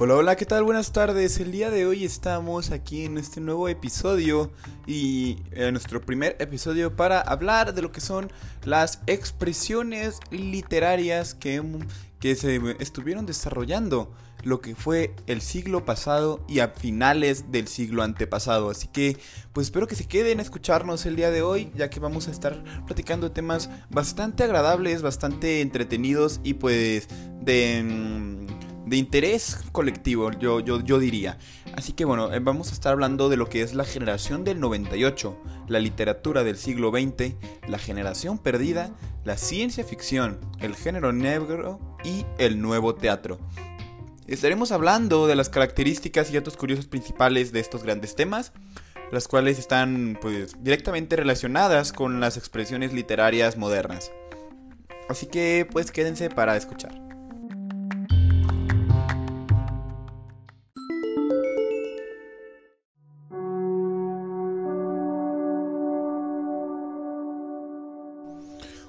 Hola, hola, ¿qué tal? Buenas tardes. El día de hoy estamos aquí en este nuevo episodio y en nuestro primer episodio para hablar de lo que son las expresiones literarias que, que se estuvieron desarrollando lo que fue el siglo pasado y a finales del siglo antepasado. Así que pues espero que se queden a escucharnos el día de hoy, ya que vamos a estar platicando temas bastante agradables, bastante entretenidos y pues de mm, de interés colectivo, yo, yo, yo diría. Así que bueno, eh, vamos a estar hablando de lo que es la generación del 98, la literatura del siglo XX, la generación perdida, la ciencia ficción, el género negro y el nuevo teatro. Estaremos hablando de las características y datos curiosos principales de estos grandes temas, las cuales están pues directamente relacionadas con las expresiones literarias modernas. Así que pues quédense para escuchar.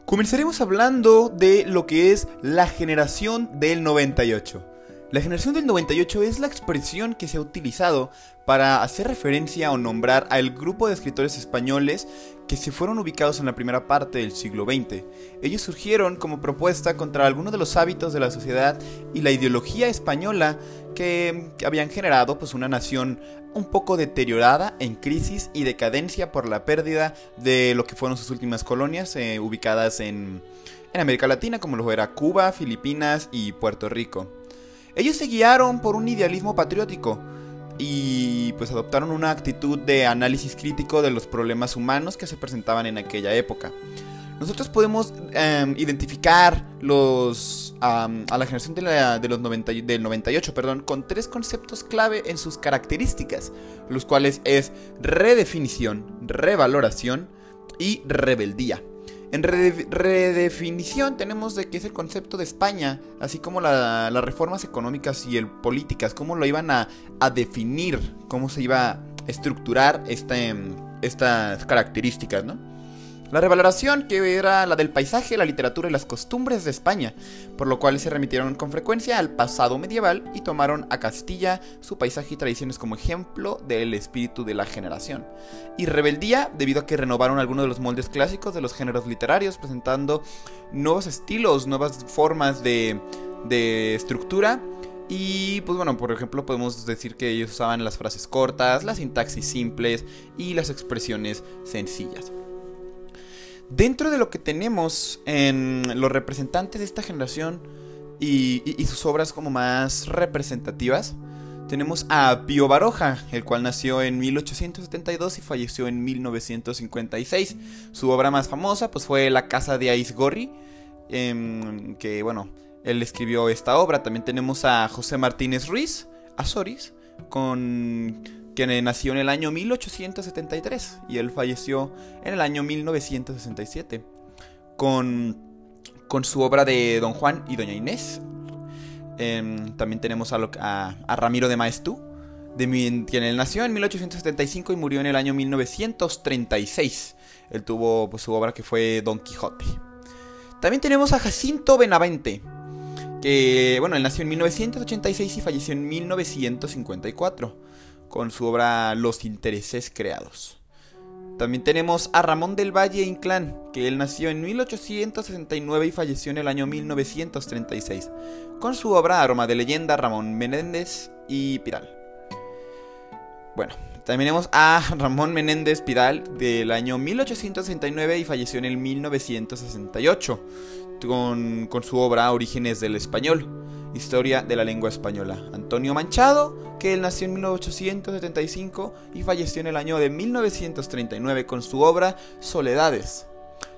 Comenzaremos hablando de lo que es la generación del 98. La generación del 98 es la expresión que se ha utilizado para hacer referencia o nombrar al grupo de escritores españoles que se fueron ubicados en la primera parte del siglo XX. Ellos surgieron como propuesta contra algunos de los hábitos de la sociedad y la ideología española que, habían generado pues, una nación un poco deteriorada, en crisis y decadencia por la pérdida de lo que fueron sus últimas colonias eh, ubicadas en, en América Latina, como lo era Cuba, Filipinas y Puerto Rico. Ellos se guiaron por un idealismo patriótico, y pues adoptaron una actitud de análisis crítico de los problemas humanos que se presentaban en aquella época. Nosotros podemos em, identificar los, a la generación de, los 90, del 98 perdón, con tres conceptos clave en sus características, los cuales es redefinición, revaloración y rebeldía. En redefinición tenemos de qué es el concepto de España, así como las reformas económicas y el, políticas, cómo lo iban a, definir, cómo se iba a estructurar este, estas características, ¿no? La revaloración, que era la del paisaje, la literatura y las costumbres de España, por lo cual se remitieron con frecuencia al pasado medieval y tomaron a Castilla, su paisaje y tradiciones como ejemplo del espíritu de la generación. Y rebeldía, debido a que renovaron algunos de los moldes clásicos de los géneros literarios, presentando nuevos estilos, nuevas formas de, de estructura y pues bueno, por ejemplo, podemos decir que ellos usaban las frases cortas, las sintaxis simples y las expresiones sencillas. Dentro de lo que tenemos en los representantes de esta generación y, sus obras como más representativas, tenemos a Pío Baroja, el cual nació en 1872 y falleció en 1956. Su obra más famosa pues, fue La Casa de Aizgorri, em, que bueno, él escribió esta obra. También tenemos a José Martínez Ruiz, Azoris, con quien nació en el año 1873 y él falleció en el año 1967 con, con su obra de Don Juan y Doña Inés. Em, también tenemos a, Ramiro de Maestú, quien nació en 1875 y murió en el año 1936. Él tuvo pues, su obra que fue Don Quijote. También tenemos a Jacinto Benavente, que, bueno, él nació en 1986 y falleció en 1954 con su obra Los intereses creados. También tenemos a Ramón del Valle Inclán, que él nació en 1869 y falleció en el año 1936, con su obra Aroma de leyenda Ramón Menéndez y Piral. Bueno, también tenemos a Ramón Menéndez Pidal del año 1869 y falleció en el 1968 con, con su obra Orígenes del Español, Historia de la Lengua Española. Antonio Manchado, que él nació en 1875 y falleció en el año de 1939 con su obra Soledades.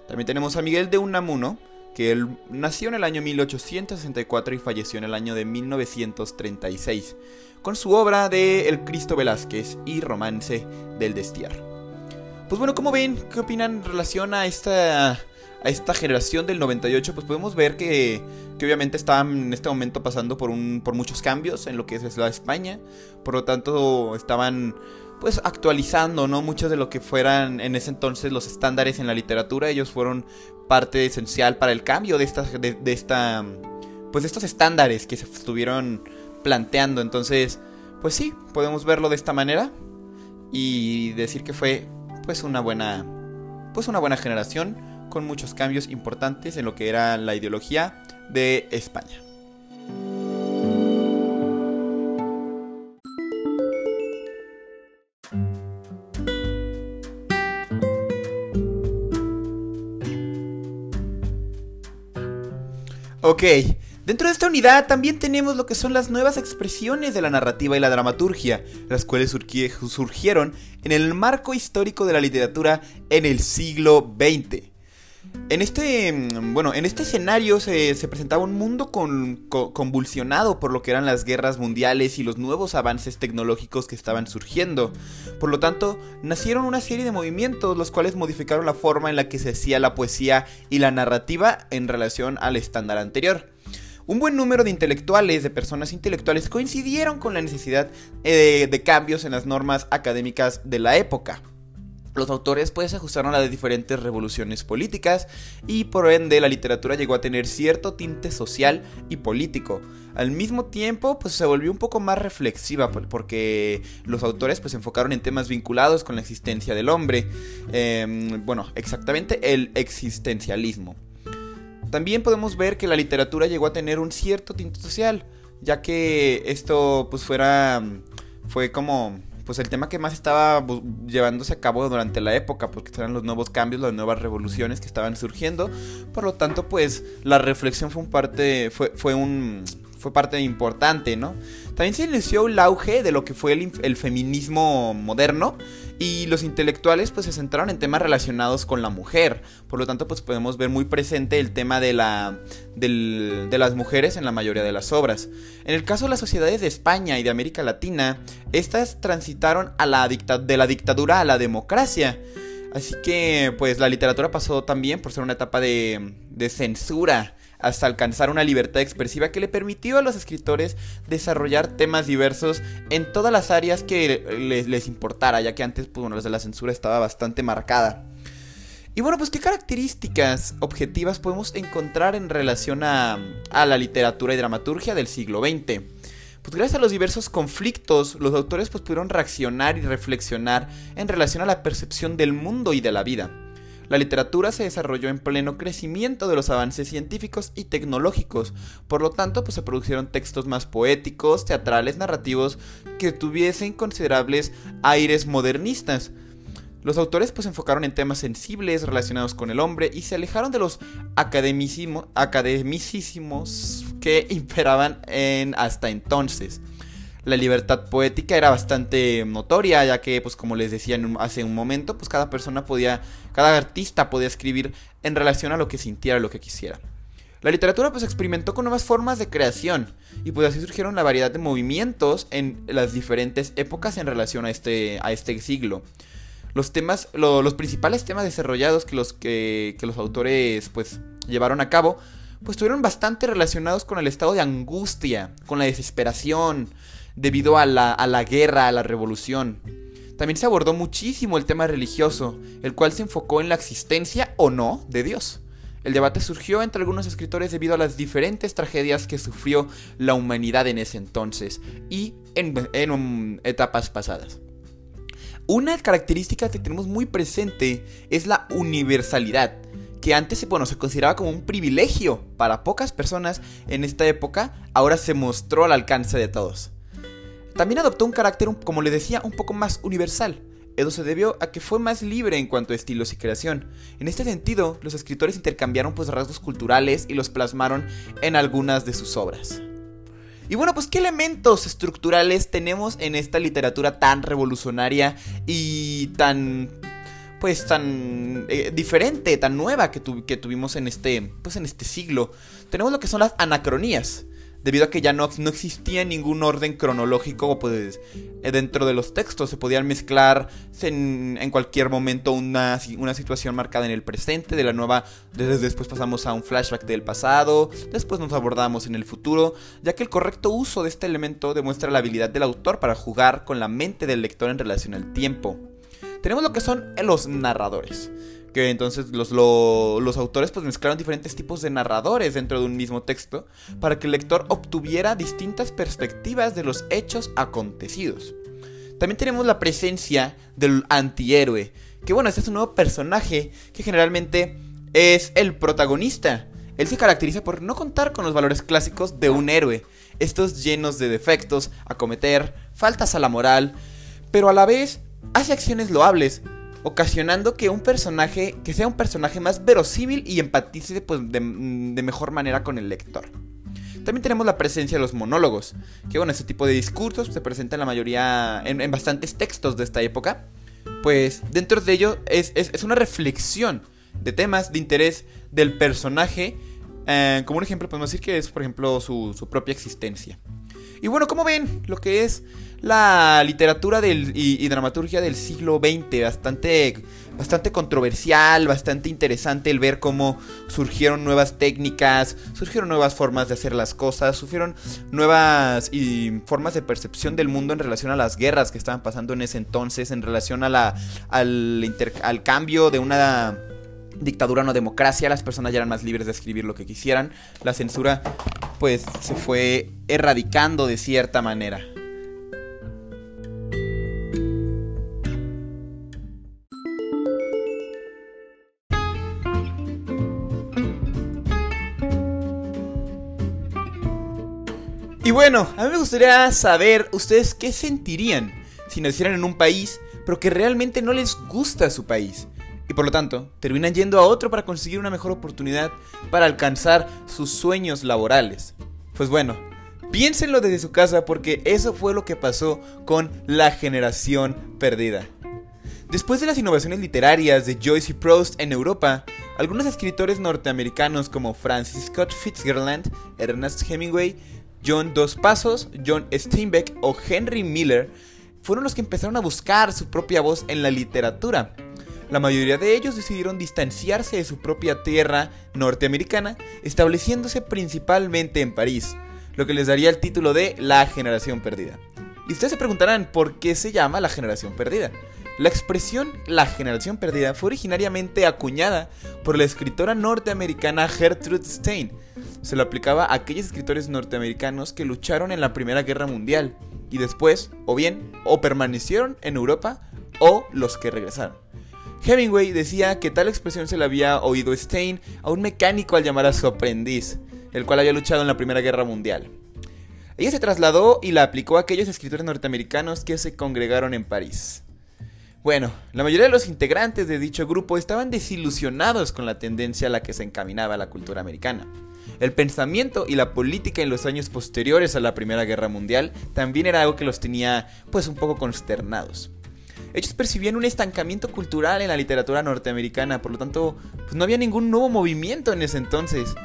También tenemos a Miguel de Unamuno, que él nació en el año 1864 y falleció en el año de 1936, con su obra de El Cristo Velázquez y Romance del Destierro. Pues bueno, ¿cómo ven? ¿Qué opinan en relación a esta, a esta generación del 98? Pues podemos ver que, que obviamente estaban en este momento pasando por, un, por muchos cambios en lo que es la España. Por lo tanto, estaban pues actualizando, ¿no? Muchos de lo que fueran en ese entonces los estándares en la literatura. Ellos fueron parte esencial para el cambio de esta, de, esta pues de estos estándares que se estuvieron planteando. Entonces, pues sí, podemos verlo de esta manera y decir que fue pues una buena pues una buena generación con muchos cambios importantes en lo que era la ideología de España. Ok, dentro de esta unidad también tenemos lo que son las nuevas expresiones de la narrativa y la dramaturgia, las cuales surgieron en el marco histórico de la literatura en el siglo XX. En este, mm, bueno, en este escenario se, presentaba un mundo convulsionado por lo que eran las guerras mundiales y los nuevos avances tecnológicos que estaban surgiendo. Por lo tanto, nacieron una serie de movimientos los cuales modificaron la forma en la que se hacía la poesía y la narrativa en relación al estándar anterior. Un buen número de intelectuales, de personas intelectuales, coincidieron con la necesidad eh, de cambios en las normas académicas de la época. Los autores pues se ajustaron a las diferentes revoluciones políticas y por ende la literatura llegó a tener cierto tinte social y político. Al mismo tiempo pues se volvió un poco más reflexiva porque los autores pues se enfocaron en temas vinculados con la existencia del hombre. Em, bueno, exactamente el existencialismo. También podemos ver que la literatura llegó a tener un cierto tinte social, ya que esto pues fuera fue como pues el tema que más estaba llevándose a cabo durante la época, porque eran los nuevos cambios, las nuevas revoluciones que estaban surgiendo. Por lo tanto, pues la reflexión fue un parte, fue, fue un fue parte importante, ¿no? También se inició el auge de lo que fue el, feminismo moderno y los intelectuales pues se centraron en temas relacionados con la mujer. Por lo tanto pues podemos ver muy presente el tema de, la, de las mujeres en la mayoría de las obras. En el caso de las sociedades de España y de América Latina, estas transitaron a la de la dictadura a la democracia. Así que pues la literatura pasó también por ser una etapa de, de censura hasta alcanzar una libertad expresiva que le permitió a los escritores desarrollar temas diversos en todas las áreas que les, importara, ya que antes pues, bueno, la censura estaba bastante marcada. Y bueno, pues qué características objetivas podemos encontrar en relación a, a la literatura y dramaturgia del siglo XX. Pues gracias a los diversos conflictos, los autores pues, pudieron reaccionar y reflexionar en relación a la percepción del mundo y de la vida. La literatura se desarrolló en pleno crecimiento de los avances científicos y tecnológicos, por lo tanto pues se produjeron textos más poéticos, teatrales, narrativos que tuviesen considerables aires modernistas. Los autores pues enfocaron en temas sensibles relacionados con el hombre y se alejaron de los academicismos que imperaban en hasta entonces la libertad poética era bastante notoria, ya que, pues como les decía hace un momento, pues cada persona podía, cada artista podía escribir en relación a lo que sintiera, lo que quisiera. La literatura pues experimentó con nuevas formas de creación y pues así surgieron la variedad de movimientos en las diferentes épocas en relación a este, a este siglo. Los temas, los principales temas desarrollados que los, que, que los autores pues llevaron a cabo pues estuvieron bastante relacionados con el estado de angustia, con la desesperación, debido a la, a la guerra, a la revolución. También se abordó muchísimo el tema religioso, el cual se enfocó en la existencia o no de Dios. El debate surgió entre algunos escritores debido a las diferentes tragedias que sufrió la humanidad en ese entonces y en, en etapas pasadas. Una característica que tenemos muy presente es la universalidad, que antes bueno, se consideraba como un privilegio para pocas personas en esta época, ahora se mostró al alcance de todos. También adoptó un carácter, como le decía, un poco más universal. Esto se debió a que fue más libre en cuanto a estilos y creación. En este sentido, los escritores intercambiaron pues rasgos culturales y los plasmaron en algunas de sus obras. Y bueno, pues qué elementos estructurales tenemos en esta literatura tan revolucionaria y tan pues tan eh, diferente, tan nueva que, que, tuvimos en este pues en este siglo. Tenemos lo que son las anacronías debido a que ya no, no existía ningún orden cronológico pues, eh, dentro de los textos. Se podían mezclar en, cualquier momento una, una, situación marcada en el presente, de la nueva, después pasamos a un flashback del pasado, después nos abordamos en el futuro, ya que el correcto uso de este elemento demuestra la habilidad del autor para jugar con la mente del lector en relación al tiempo. Tenemos lo que son los narradores que entonces los, los autores pues mezclaron diferentes tipos de narradores dentro de un mismo texto para que el lector obtuviera distintas perspectivas de los hechos acontecidos. También tenemos la presencia del antihéroe, que bueno, este es un nuevo personaje que generalmente es el protagonista. Él se caracteriza por no contar con los valores clásicos de un héroe, estos llenos de defectos, acometer, faltas a la moral, pero a la vez hace acciones loables, ocasionando que un personaje, que sea un personaje más verosímil y empatice pues, de, mejor manera con el lector. También tenemos la presencia de los monólogos, que bueno, este tipo de discursos se presenta en la mayoría, en, bastantes textos de esta época, pues dentro de ello es, una reflexión de temas de interés del personaje eh, como un ejemplo podemos decir que es, por ejemplo, su, propia existencia. Y bueno, como ven, lo que es la literatura del, y, dramaturgia del siglo XX, bastante, bastante controversial, bastante interesante el ver cómo surgieron nuevas técnicas, surgieron nuevas formas de hacer las cosas, surgieron nuevas y, formas de percepción del mundo en relación a las guerras que estaban pasando en ese entonces, en relación a la, al, al cambio de una dictadura no democracia, las personas ya eran más libres de escribir lo que quisieran, la censura pues se fue erradicando de cierta manera. Y bueno, a mí me gustaría saber ustedes qué sentirían si nacieran en un país, pero que realmente no les gusta su país y por lo tanto terminan yendo a otro para conseguir una mejor oportunidad para alcanzar sus sueños laborales. Pues bueno, piénsenlo desde su casa porque eso fue lo que pasó con la generación perdida. Después de las innovaciones literarias de Joyce y Proust en Europa, algunos escritores norteamericanos como Francis Scott Fitzgerald, Ernest Hemingway, John Dos Pasos, John Steinbeck o Henry Miller fueron los que empezaron a buscar su propia voz en la literatura la mayoría de ellos decidieron distanciarse de su propia tierra norteamericana, estableciéndose principalmente en París, lo que les daría el título de La generación perdida. Y ustedes se preguntarán por qué se llama la generación perdida. La expresión la generación perdida fue originariamente acuñada por la escritora norteamericana Gertrude Stein. Se lo aplicaba a aquellos escritores norteamericanos que lucharon en la Primera Guerra Mundial y después, o bien, o permanecieron en Europa o los que regresaron. Hemingway decía que tal expresión se la había oído Stein a un mecánico al llamar a su aprendiz, el cual había luchado en la Primera Guerra Mundial. Ella se trasladó y la aplicó a aquellos escritores norteamericanos que se congregaron en París. Bueno, la mayoría de los integrantes de dicho grupo estaban desilusionados con la tendencia a la que se encaminaba la cultura americana. El pensamiento y la política en los años posteriores a la Primera Guerra Mundial también era algo que los tenía pues un poco consternados. Ellos percibían un estancamiento cultural en la literatura norteamericana, por lo tanto, pues no había ningún nuevo movimiento en ese entonces.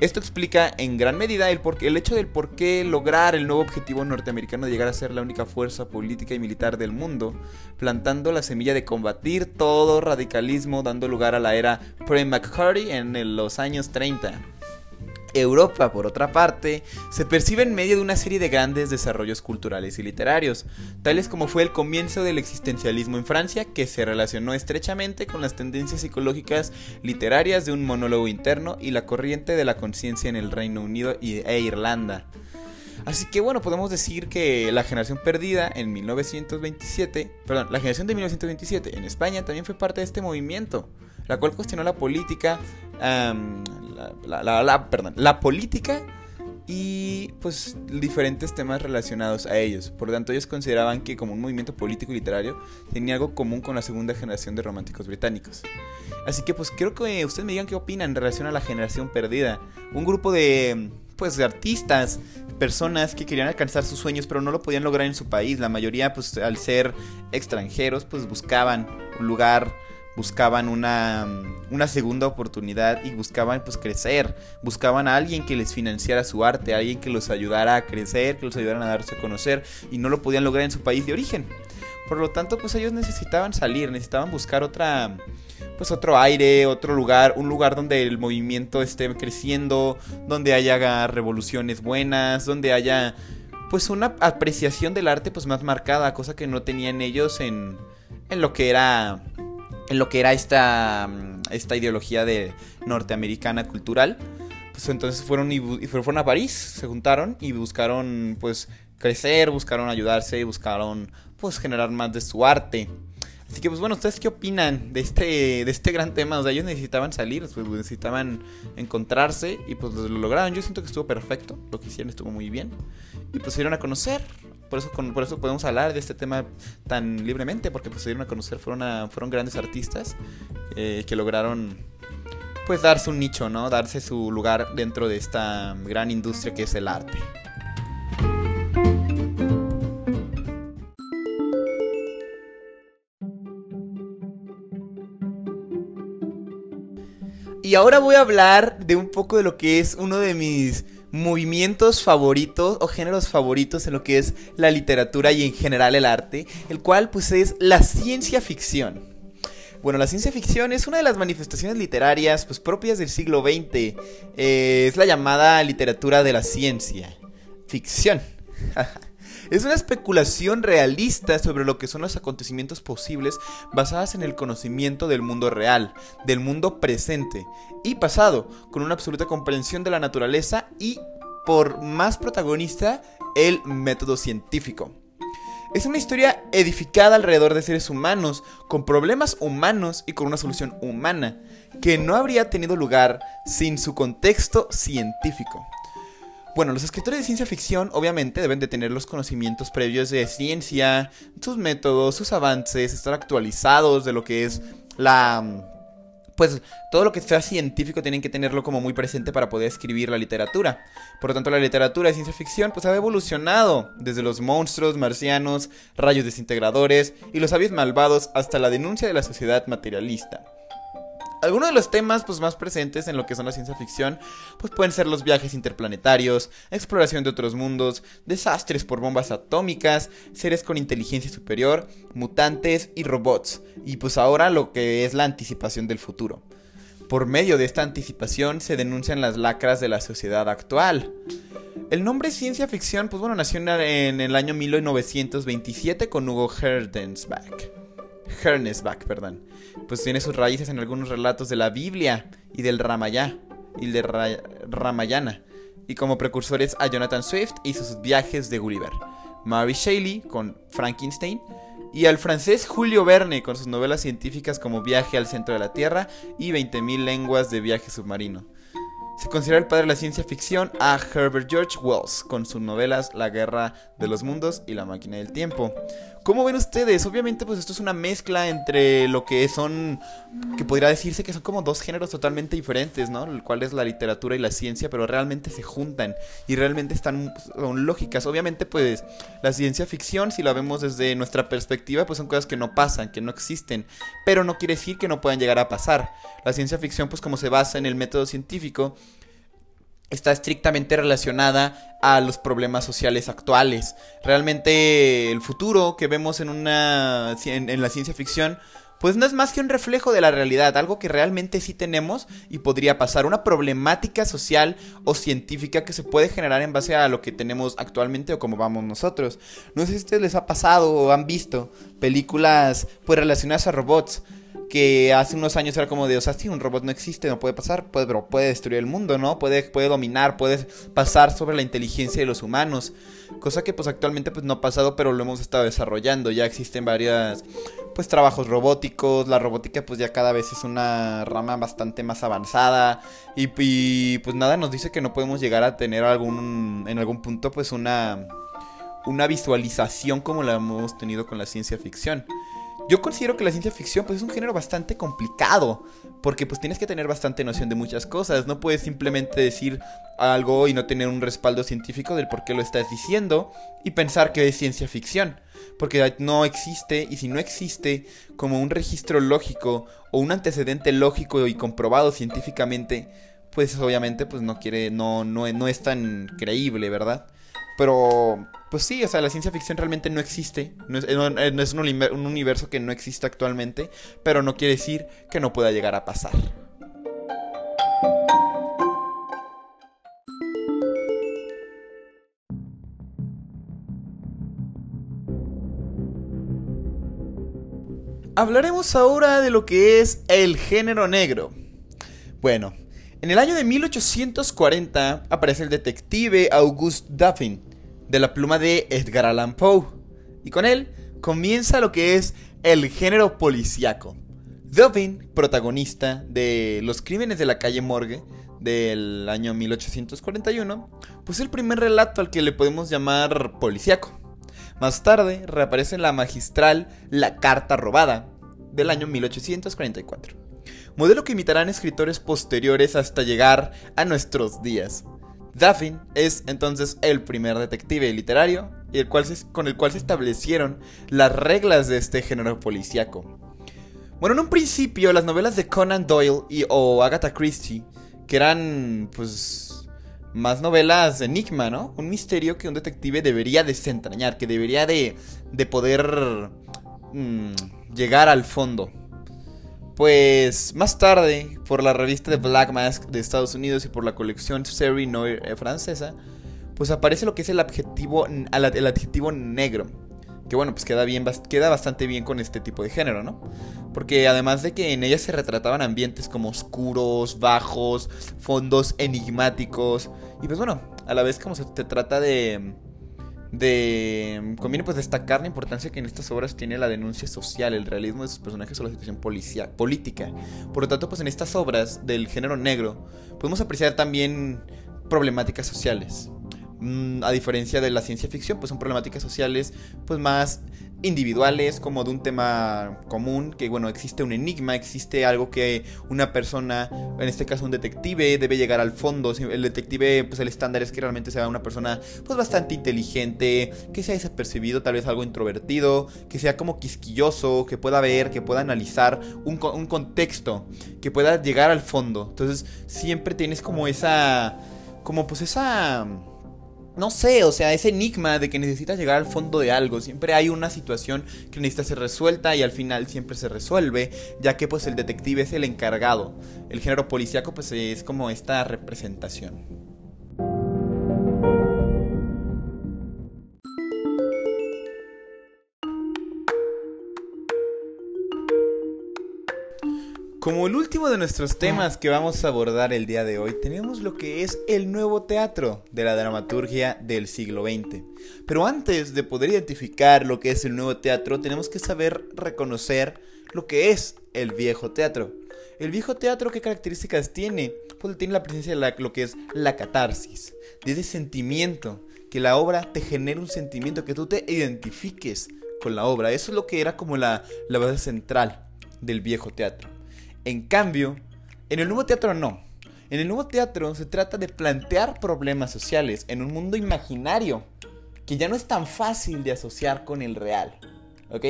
Esto explica en gran medida el, el hecho del por qué lograr el nuevo objetivo norteamericano de llegar a ser la única fuerza política y militar del mundo, plantando la semilla de combatir todo radicalismo, dando lugar a la era pre-McCarthy en los años 30. Europa, por otra parte, se percibe en medio de una serie de grandes desarrollos culturales y literarios, tales como fue el comienzo del existencialismo en Francia, que se relacionó estrechamente con las tendencias psicológicas literarias de un monólogo interno y la corriente de la conciencia en el Reino Unido e Irlanda. Así que bueno, podemos decir que la generación perdida en 1927, perdón, la generación de 1927 en España también fue parte de este movimiento, la cual cuestionó la política, la, perdón, la política y pues diferentes temas relacionados a ellos. Por lo tanto, ellos consideraban que como un movimiento político y literario tenía algo común con la segunda generación de románticos británicos. Así que pues quiero que ustedes me digan qué opinan en relación a la generación perdida. Un grupo de pues de artistas, personas que querían alcanzar sus sueños pero no lo podían lograr en su país. La mayoría pues al ser extranjeros pues buscaban un lugar buscaban una, una, segunda oportunidad y buscaban pues crecer, buscaban a alguien que les financiara su arte, alguien que los ayudara a crecer, que los ayudara a darse a conocer y no lo podían lograr en su país de origen. Por lo tanto, pues ellos necesitaban salir, necesitaban buscar otra pues otro aire, otro lugar, un lugar donde el movimiento esté creciendo, donde haya revoluciones buenas, donde haya pues una apreciación del arte pues más marcada, cosa que no tenían ellos en en lo que era en lo que era esta, mm, esta ideología de norteamericana cultural. Pues entonces fueron y, fueron a París, se juntaron y buscaron pues crecer, buscaron ayudarse y buscaron pues generar más de su arte. Así que pues bueno, ¿ustedes qué opinan de este, de este gran tema? O sea, ellos necesitaban salir, pues necesitaban encontrarse y pues lo lograron. Yo siento que estuvo perfecto, lo que hicieron estuvo muy bien. Y pues se dieron a conocer. Por eso, por eso podemos hablar de este tema tan libremente, porque pues se dieron a conocer, fueron, fueron grandes artistas eh, que lograron pues darse un nicho, ¿no? Darse su lugar dentro de esta gran industria que es el arte. Y ahora voy a hablar de un poco de lo que es uno de mis movimientos favoritos o géneros favoritos en lo que es la literatura y en general el arte, el cual pues es la ciencia ficción. Bueno, la ciencia ficción es una de las manifestaciones literarias pues propias del siglo XX. Eh, es la llamada literatura de la ciencia. Ficción. Es una especulación realista sobre lo que son los acontecimientos posibles basadas en el conocimiento del mundo real, del mundo presente y pasado, con una absoluta comprensión de la naturaleza y, por más protagonista, el método científico. Es una historia edificada alrededor de seres humanos, con problemas humanos y con una solución humana, que no habría tenido lugar sin su contexto científico. Bueno, los escritores de ciencia ficción obviamente deben de tener los conocimientos previos de ciencia, sus métodos, sus avances, estar actualizados de lo que es la... Pues todo lo que sea científico tienen que tenerlo como muy presente para poder escribir la literatura. Por lo tanto, la literatura de ciencia ficción pues ha evolucionado desde los monstruos, marcianos, rayos desintegradores y los sabios malvados hasta la denuncia de la sociedad materialista. Algunos de los temas pues, más presentes en lo que son la ciencia ficción pues, pueden ser los viajes interplanetarios, exploración de otros mundos, desastres por bombas atómicas, seres con inteligencia superior, mutantes y robots. Y pues ahora lo que es la anticipación del futuro. Por medio de esta anticipación se denuncian las lacras de la sociedad actual. El nombre ciencia ficción, pues bueno, nació en el año 1927 con Hugo Herdensbach. Hernesbach, perdón. Pues tiene sus raíces en algunos relatos de la Biblia y del Ramayá y de Ramayana. Y como precursores a Jonathan Swift y sus viajes de Gulliver. Mary Shelley con Frankenstein. Y al francés Julio Verne con sus novelas científicas como Viaje al centro de la Tierra y 20.000 lenguas de viaje submarino. Se considera el padre de la ciencia ficción a Herbert George Wells con sus novelas La guerra de los mundos y La máquina del tiempo. ¿Cómo ven ustedes? Obviamente pues esto es una mezcla entre lo que son, que podría decirse que son como dos géneros totalmente diferentes, ¿no? El cual es la literatura y la ciencia, pero realmente se juntan y realmente están son lógicas. Obviamente pues la ciencia ficción, si la vemos desde nuestra perspectiva, pues son cosas que no pasan, que no existen, pero no quiere decir que no puedan llegar a pasar. La ciencia ficción pues como se basa en el método científico, está estrictamente relacionada a los problemas sociales actuales. Realmente el futuro que vemos en una en, la ciencia ficción pues no es más que un reflejo de la realidad, algo que realmente sí tenemos y podría pasar, una problemática social o científica que se puede generar en base a lo que tenemos actualmente o como vamos nosotros. No sé si a les ha pasado o han visto películas pues relacionadas a robots que hace unos años era como de, o sea, si un robot no existe, no puede pasar, puede, pero puede destruir el mundo, ¿no? Puede, puede dominar, puede pasar sobre la inteligencia de los humanos. Cosa que pues actualmente pues no ha pasado, pero lo hemos estado desarrollando. Ya existen varias pues trabajos robóticos, la robótica pues ya cada vez es una rama bastante más avanzada y, y pues nada nos dice que no podemos llegar a tener algún en algún punto pues una una visualización como la hemos tenido con la ciencia ficción. Yo considero que la ciencia ficción pues es un género bastante complicado, porque pues tienes que tener bastante noción de muchas cosas, no puedes simplemente decir algo y no tener un respaldo científico del por qué lo estás diciendo y pensar que es ciencia ficción, porque no existe y si no existe como un registro lógico o un antecedente lógico y comprobado científicamente, pues obviamente pues no quiere no no, no es tan creíble, ¿verdad? Pero, pues sí, o sea, la ciencia ficción realmente no existe. No es, un, un universo que no existe actualmente, pero no quiere decir que no pueda llegar a pasar. Hablaremos ahora de lo que es el género negro. Bueno, en el año de 1840 aparece el detective Auguste Duffin, de la pluma de Edgar Allan Poe, y con él comienza lo que es el género policíaco. Duffin, protagonista de Los crímenes de la calle Morgue del año 1841, pues es el primer relato al que le podemos llamar policíaco. Más tarde reaparece en la magistral La Carta Robada del año 1844 modelo que imitarán escritores posteriores hasta llegar a nuestros días. Daphne es entonces el primer detective literario y el cual con el cual se establecieron las reglas de este género policíaco. Bueno, en un principio las novelas de Conan Doyle y, o Agatha Christie, que eran pues más novelas de enigma, ¿no? Un misterio que un detective debería desentrañar, que debería de, de poder mm, llegar al fondo. Pues más tarde, por la revista de Black Mask de Estados Unidos y por la colección Série Noir eh, francesa, pues aparece lo que es el adjetivo, el adjetivo negro. Que bueno, pues queda, bien, queda bastante bien con este tipo de género, ¿no? Porque además de que en ella se retrataban ambientes como oscuros, bajos, fondos enigmáticos. Y pues bueno, a la vez como se trata de de conviene pues destacar la importancia que en estas obras tiene la denuncia social, el realismo de sus personajes o la situación política. Por lo tanto, pues en estas obras del género negro podemos apreciar también problemáticas sociales. Mm, a diferencia de la ciencia ficción, pues son problemáticas sociales pues más individuales como de un tema común, que bueno, existe un enigma, existe algo que una persona, en este caso un detective, debe llegar al fondo. El detective, pues el estándar es que realmente sea una persona pues bastante inteligente, que sea desapercibido, tal vez algo introvertido, que sea como quisquilloso, que pueda ver, que pueda analizar un, un contexto, que pueda llegar al fondo. Entonces siempre tienes como esa, como pues esa no sé, o sea, ese enigma de que necesitas llegar al fondo de algo. Siempre hay una situación que necesita ser resuelta y al final siempre se resuelve, ya que pues el detective es el encargado. El género policíaco pues es como esta representación. Como el último de nuestros temas que vamos a abordar el día de hoy, tenemos lo que es el nuevo teatro de la dramaturgia del siglo XX. Pero antes de poder identificar lo que es el nuevo teatro, tenemos que saber reconocer lo que es el viejo teatro. El viejo teatro, ¿qué características tiene? Pues tiene la presencia de lo que es la catarsis, de ese sentimiento, que la obra te genere un sentimiento, que tú te identifiques con la obra. Eso es lo que era como la, la base central del viejo teatro. En cambio, en el nuevo teatro no. En el nuevo teatro se trata de plantear problemas sociales en un mundo imaginario que ya no es tan fácil de asociar con el real. ¿Ok?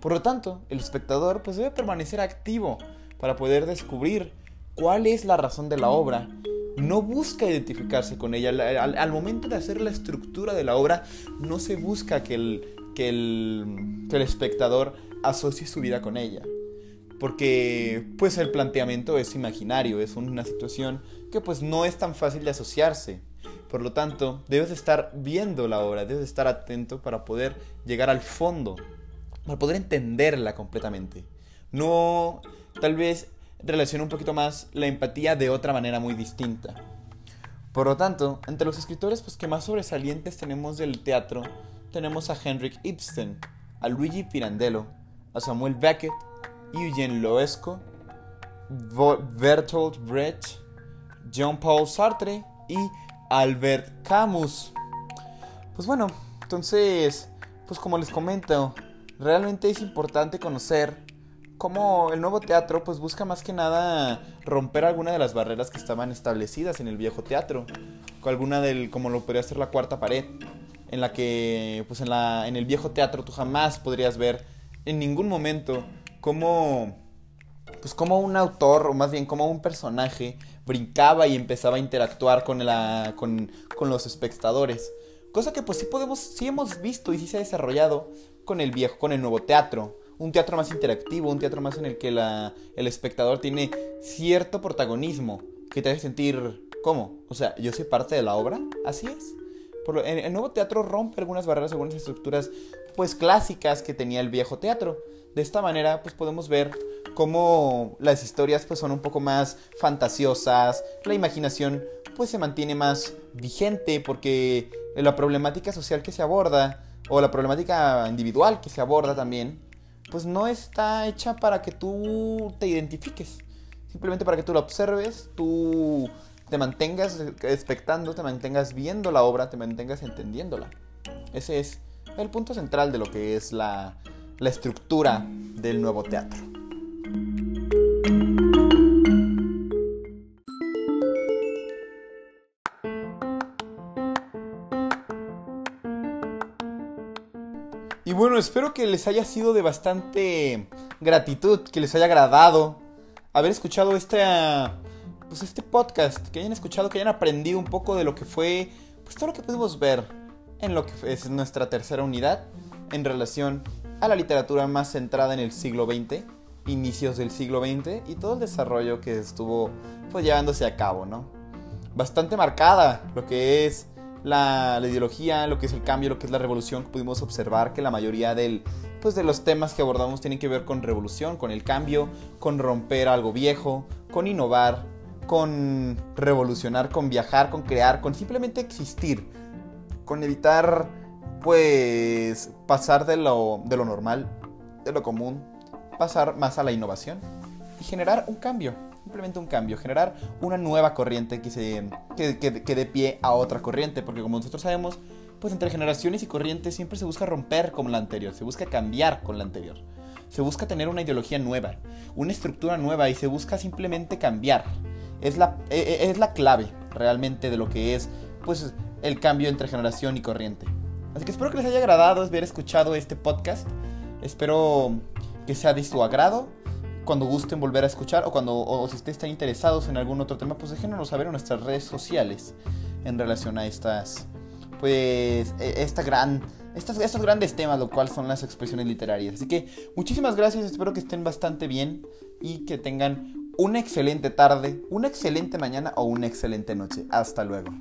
Por lo tanto, el espectador pues debe permanecer activo para poder descubrir cuál es la razón de la obra. No busca identificarse con ella. Al, momento de hacer la estructura de la obra, no se busca que el, que el, que el espectador asocie su vida con ella porque pues el planteamiento es imaginario, es una situación que pues no es tan fácil de asociarse. Por lo tanto, debes estar viendo la obra, debes estar atento para poder llegar al fondo, para poder entenderla completamente. No, tal vez relaciona un poquito más la empatía de otra manera muy distinta. Por lo tanto, entre los escritores pues, que más sobresalientes tenemos del teatro, tenemos a Henrik Ibsen, a Luigi Pirandello, a Samuel Beckett, Eugene Loesco, Bertolt Brecht, Jean-Paul Sartre y Albert Camus. Pues bueno, entonces, pues como les comento, realmente es importante conocer cómo el nuevo teatro pues busca más que nada romper alguna de las barreras que estaban establecidas en el viejo teatro, alguna del como lo podría ser la cuarta pared, en la que pues en la en el viejo teatro tú jamás podrías ver en ningún momento cómo, pues como un autor, o más bien como un personaje, brincaba y empezaba a interactuar con, la, con, con los espectadores. Cosa que pues sí podemos, sí hemos visto y sí se ha desarrollado con el viejo, con el nuevo teatro. Un teatro más interactivo, un teatro más en el que la, el espectador tiene cierto protagonismo que te hace sentir, ¿cómo? O sea, yo soy parte de la obra, así es. El, nuevo teatro rompe algunas barreras, algunas estructuras pues clásicas que tenía el viejo teatro. De esta manera pues podemos ver cómo las historias pues son un poco más fantasiosas, la imaginación pues se mantiene más vigente porque la problemática social que se aborda o la problemática individual que se aborda también pues no está hecha para que tú te identifiques, simplemente para que tú la observes, tú te mantengas expectando, te mantengas viendo la obra, te mantengas entendiéndola. Ese es el punto central de lo que es la, la estructura del nuevo teatro. Y bueno, espero que les haya sido de bastante gratitud, que les haya agradado haber escuchado esta pues este podcast, que hayan escuchado, que hayan aprendido un poco de lo que fue, pues todo lo que pudimos ver en lo que es nuestra tercera unidad en relación a la literatura más centrada en el siglo XX, inicios del siglo XX y todo el desarrollo que estuvo pues llevándose a cabo, ¿no? Bastante marcada lo que es la, la, ideología, lo que es el cambio, lo que es la revolución, pudimos observar que la mayoría del, pues, de los temas que abordamos tienen que ver con revolución, con el cambio, con romper algo viejo, con innovar, con revolucionar, con viajar, con crear, con simplemente existir, con evitar pues pasar de lo, de lo normal, de lo común, pasar más a la innovación y generar un cambio, simplemente un cambio, generar una nueva corriente que, se, que, que dé pie a otra corriente, porque como nosotros sabemos, pues entre generaciones y corrientes siempre se busca romper con la anterior, se busca cambiar con la anterior. Se busca tener una ideología nueva, una estructura nueva y se busca simplemente cambiar es la, e, e, es la clave realmente de lo que es pues el cambio entre generación y corriente. Así que espero que les haya agradado haber escuchado este podcast. Espero que sea de su agrado. Cuando gusten volver a escuchar o cuando o si estén interesados en algún otro tema, pues déjenos saber en nuestras redes sociales en relación a estas pues e, esta gran estos, estos grandes temas, lo cual son las expresiones literarias. Así que muchísimas gracias, espero que estén bastante bien y que tengan una excelente tarde, una excelente mañana o una excelente noche. Hasta luego.